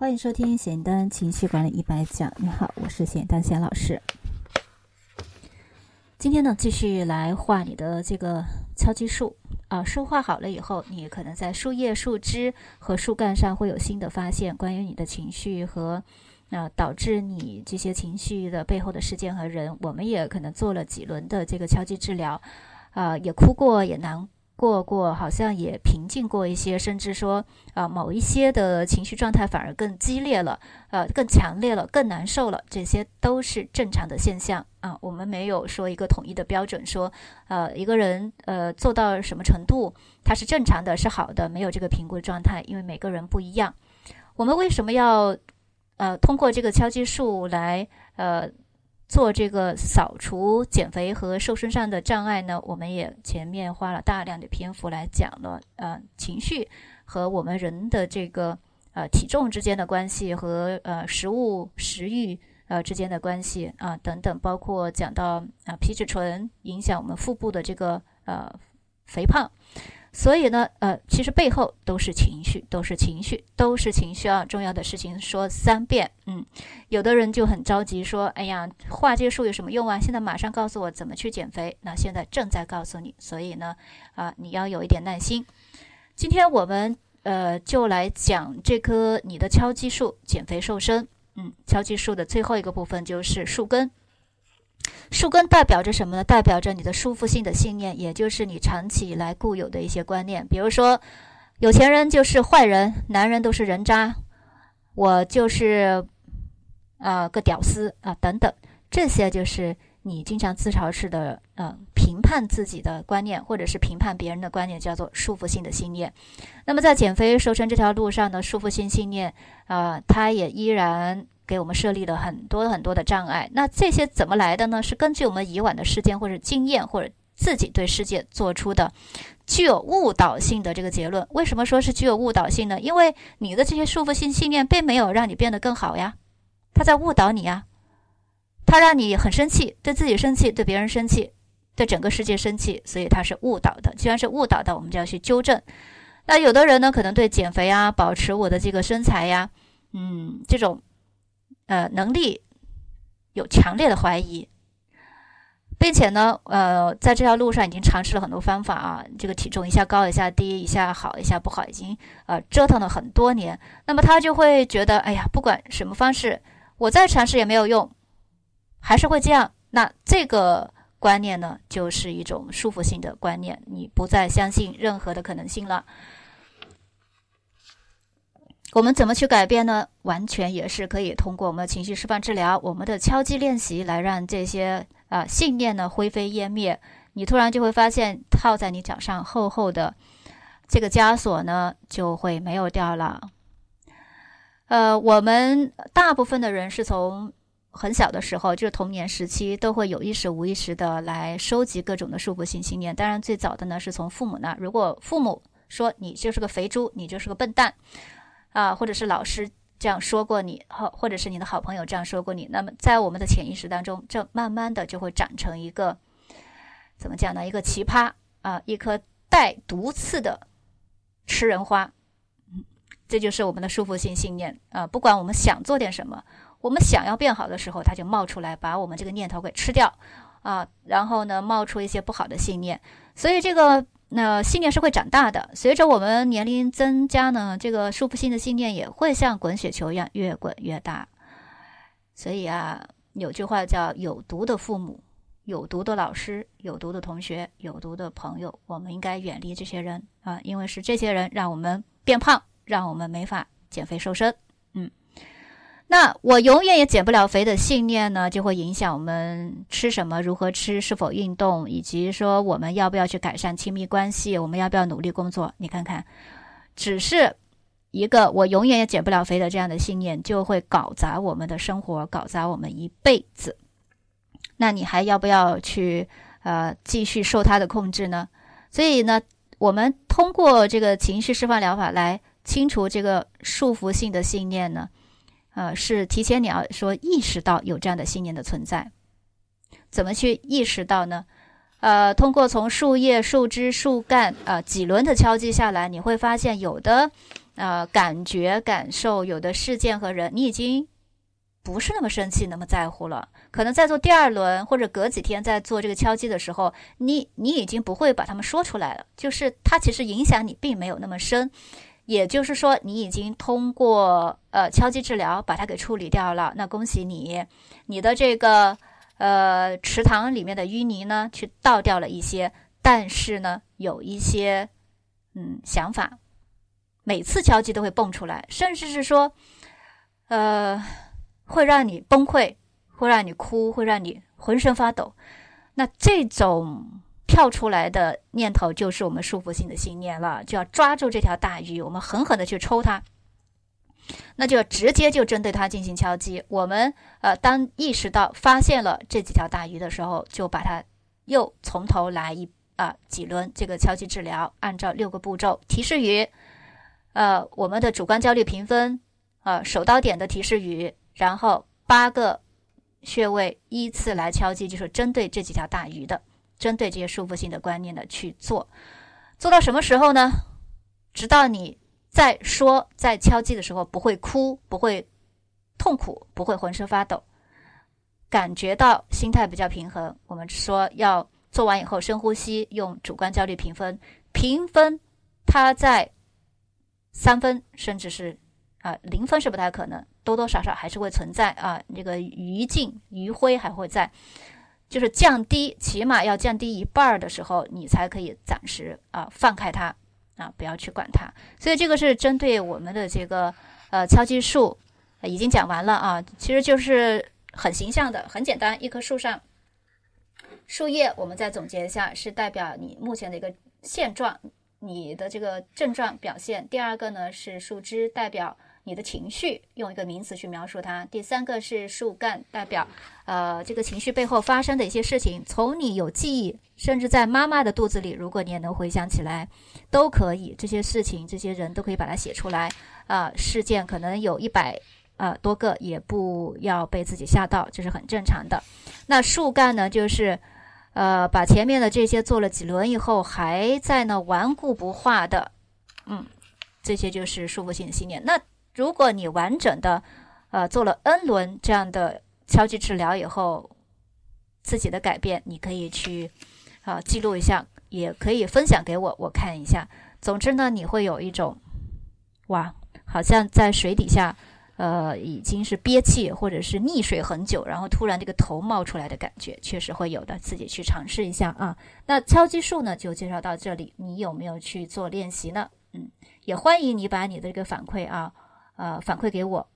欢迎收听简单情绪管理一百讲。你好，我是简单贤老师。今天呢，继续来画你的这个敲击树啊。树画好了以后，你可能在树叶、树枝和树干上会有新的发现，关于你的情绪和那导致你这些情绪的背后的事件和人。我们也可能做了几轮的这个敲击治疗，啊，也哭过，也难。过过，好像也平静过一些，甚至说啊，某一些的情绪状态反而更激烈了，呃，更强烈了，更难受了，这些都是正常的现象啊。我们没有说一个统一的标准，说呃一个人呃做到什么程度他是正常的，是好的，没有这个评估状态，因为每个人不一样。我们为什么要呃通过这个敲击术来呃？做这个扫除减肥和瘦身上的障碍呢，我们也前面花了大量的篇幅来讲了，呃，情绪和我们人的这个呃体重之间的关系和呃食物食欲呃之间的关系啊等等，包括讲到啊皮质醇影响我们腹部的这个呃肥胖。所以呢，呃，其实背后都是情绪，都是情绪，都是情绪啊！重要的事情说三遍，嗯，有的人就很着急说：“哎呀，画这些树有什么用啊？现在马上告诉我怎么去减肥。”那现在正在告诉你，所以呢，啊，你要有一点耐心。今天我们呃就来讲这棵你的敲击树减肥瘦身，嗯，敲击树的最后一个部分就是树根。树根代表着什么呢？代表着你的束缚性的信念，也就是你长期以来固有的一些观念。比如说，有钱人就是坏人，男人都是人渣，我就是啊个屌丝啊等等，这些就是你经常自嘲式的呃评判自己的观念，或者是评判别人的观念，叫做束缚性的信念。那么在减肥瘦身这条路上呢，束缚性信念啊，它也依然。给我们设立了很多很多的障碍，那这些怎么来的呢？是根据我们以往的事件或者经验，或者自己对世界做出的具有误导性的这个结论。为什么说是具有误导性呢？因为你的这些束缚性信念并没有让你变得更好呀，他在误导你呀，他让你很生气，对自己生气，对别人生气，对整个世界生气，所以他是误导的。既然是误导的，我们就要去纠正。那有的人呢，可能对减肥啊，保持我的这个身材呀，嗯，这种。呃，能力有强烈的怀疑，并且呢，呃，在这条路上已经尝试了很多方法啊，这个体重一下高一下低，一下好一下不好，已经呃折腾了很多年。那么他就会觉得，哎呀，不管什么方式，我再尝试也没有用，还是会这样。那这个观念呢，就是一种束缚性的观念，你不再相信任何的可能性了。我们怎么去改变呢？完全也是可以通过我们的情绪释放治疗，我们的敲击练习来让这些啊信念呢灰飞烟灭。你突然就会发现，套在你脚上厚厚的这个枷锁呢就会没有掉了。呃，我们大部分的人是从很小的时候，就是童年时期，都会有意识无意识的来收集各种的束缚性信念。当然，最早的呢是从父母那。如果父母说你就是个肥猪，你就是个笨蛋。啊，或者是老师这样说过你，或或者是你的好朋友这样说过你，那么在我们的潜意识当中，这慢慢的就会长成一个怎么讲呢？一个奇葩啊，一颗带毒刺的吃人花，这就是我们的束缚性信念啊。不管我们想做点什么，我们想要变好的时候，它就冒出来把我们这个念头给吃掉啊，然后呢，冒出一些不好的信念，所以这个。那信念是会长大的，随着我们年龄增加呢，这个束缚性的信念也会像滚雪球一样越滚越大。所以啊，有句话叫“有毒的父母、有毒的老师、有毒的同学、有毒的朋友”，我们应该远离这些人啊，因为是这些人让我们变胖，让我们没法减肥瘦身。嗯。那我永远也减不了肥的信念呢，就会影响我们吃什么、如何吃、是否运动，以及说我们要不要去改善亲密关系，我们要不要努力工作。你看看，只是一个我永远也减不了肥的这样的信念，就会搞砸我们的生活，搞砸我们一辈子。那你还要不要去呃继续受它的控制呢？所以呢，我们通过这个情绪释放疗法来清除这个束缚性的信念呢。呃，是提前你要说意识到有这样的信念的存在，怎么去意识到呢？呃，通过从树叶、树枝、树干啊几轮的敲击下来，你会发现有的呃感觉、感受，有的事件和人，你已经不是那么生气、那么在乎了。可能在做第二轮或者隔几天在做这个敲击的时候，你你已经不会把他们说出来了，就是它其实影响你并没有那么深。也就是说，你已经通过呃敲击治疗把它给处理掉了。那恭喜你，你的这个呃池塘里面的淤泥呢，去倒掉了一些，但是呢，有一些嗯想法，每次敲击都会蹦出来，甚至是说，呃，会让你崩溃，会让你哭，会让你浑身发抖。那这种。跳出来的念头就是我们束缚性的信念了，就要抓住这条大鱼，我们狠狠的去抽它，那就直接就针对它进行敲击。我们呃，当意识到发现了这几条大鱼的时候，就把它又从头来一啊几轮这个敲击治疗，按照六个步骤提示语，呃，我们的主观焦虑评分，呃，手刀点的提示语，然后八个穴位依次来敲击，就是针对这几条大鱼的。针对这些束缚性的观念的去做，做到什么时候呢？直到你在说在敲击的时候不会哭，不会痛苦，不会浑身发抖，感觉到心态比较平衡。我们说要做完以后深呼吸，用主观焦虑评分，评分它在三分，甚至是啊零分是不太可能，多多少少还是会存在啊，这个余烬余晖还会在。就是降低，起码要降低一半儿的时候，你才可以暂时啊放开它啊，不要去管它。所以这个是针对我们的这个呃敲击树，已经讲完了啊。其实就是很形象的，很简单，一棵树上树叶，我们再总结一下，是代表你目前的一个现状，你的这个症状表现。第二个呢是树枝，代表。你的情绪用一个名词去描述它。第三个是树干，代表呃这个情绪背后发生的一些事情。从你有记忆，甚至在妈妈的肚子里，如果你也能回想起来，都可以。这些事情、这些人都可以把它写出来啊。事件可能有一百呃多个，也不要被自己吓到，这是很正常的。那树干呢，就是呃把前面的这些做了几轮以后，还在呢顽固不化的，嗯，这些就是束缚性的信念。那如果你完整的，呃，做了 N 轮这样的敲击治疗以后，自己的改变，你可以去啊记录一下，也可以分享给我，我看一下。总之呢，你会有一种哇，好像在水底下，呃，已经是憋气或者是溺水很久，然后突然这个头冒出来的感觉，确实会有的，自己去尝试一下啊。那敲击术呢，就介绍到这里，你有没有去做练习呢？嗯，也欢迎你把你的这个反馈啊。呃，反馈给我。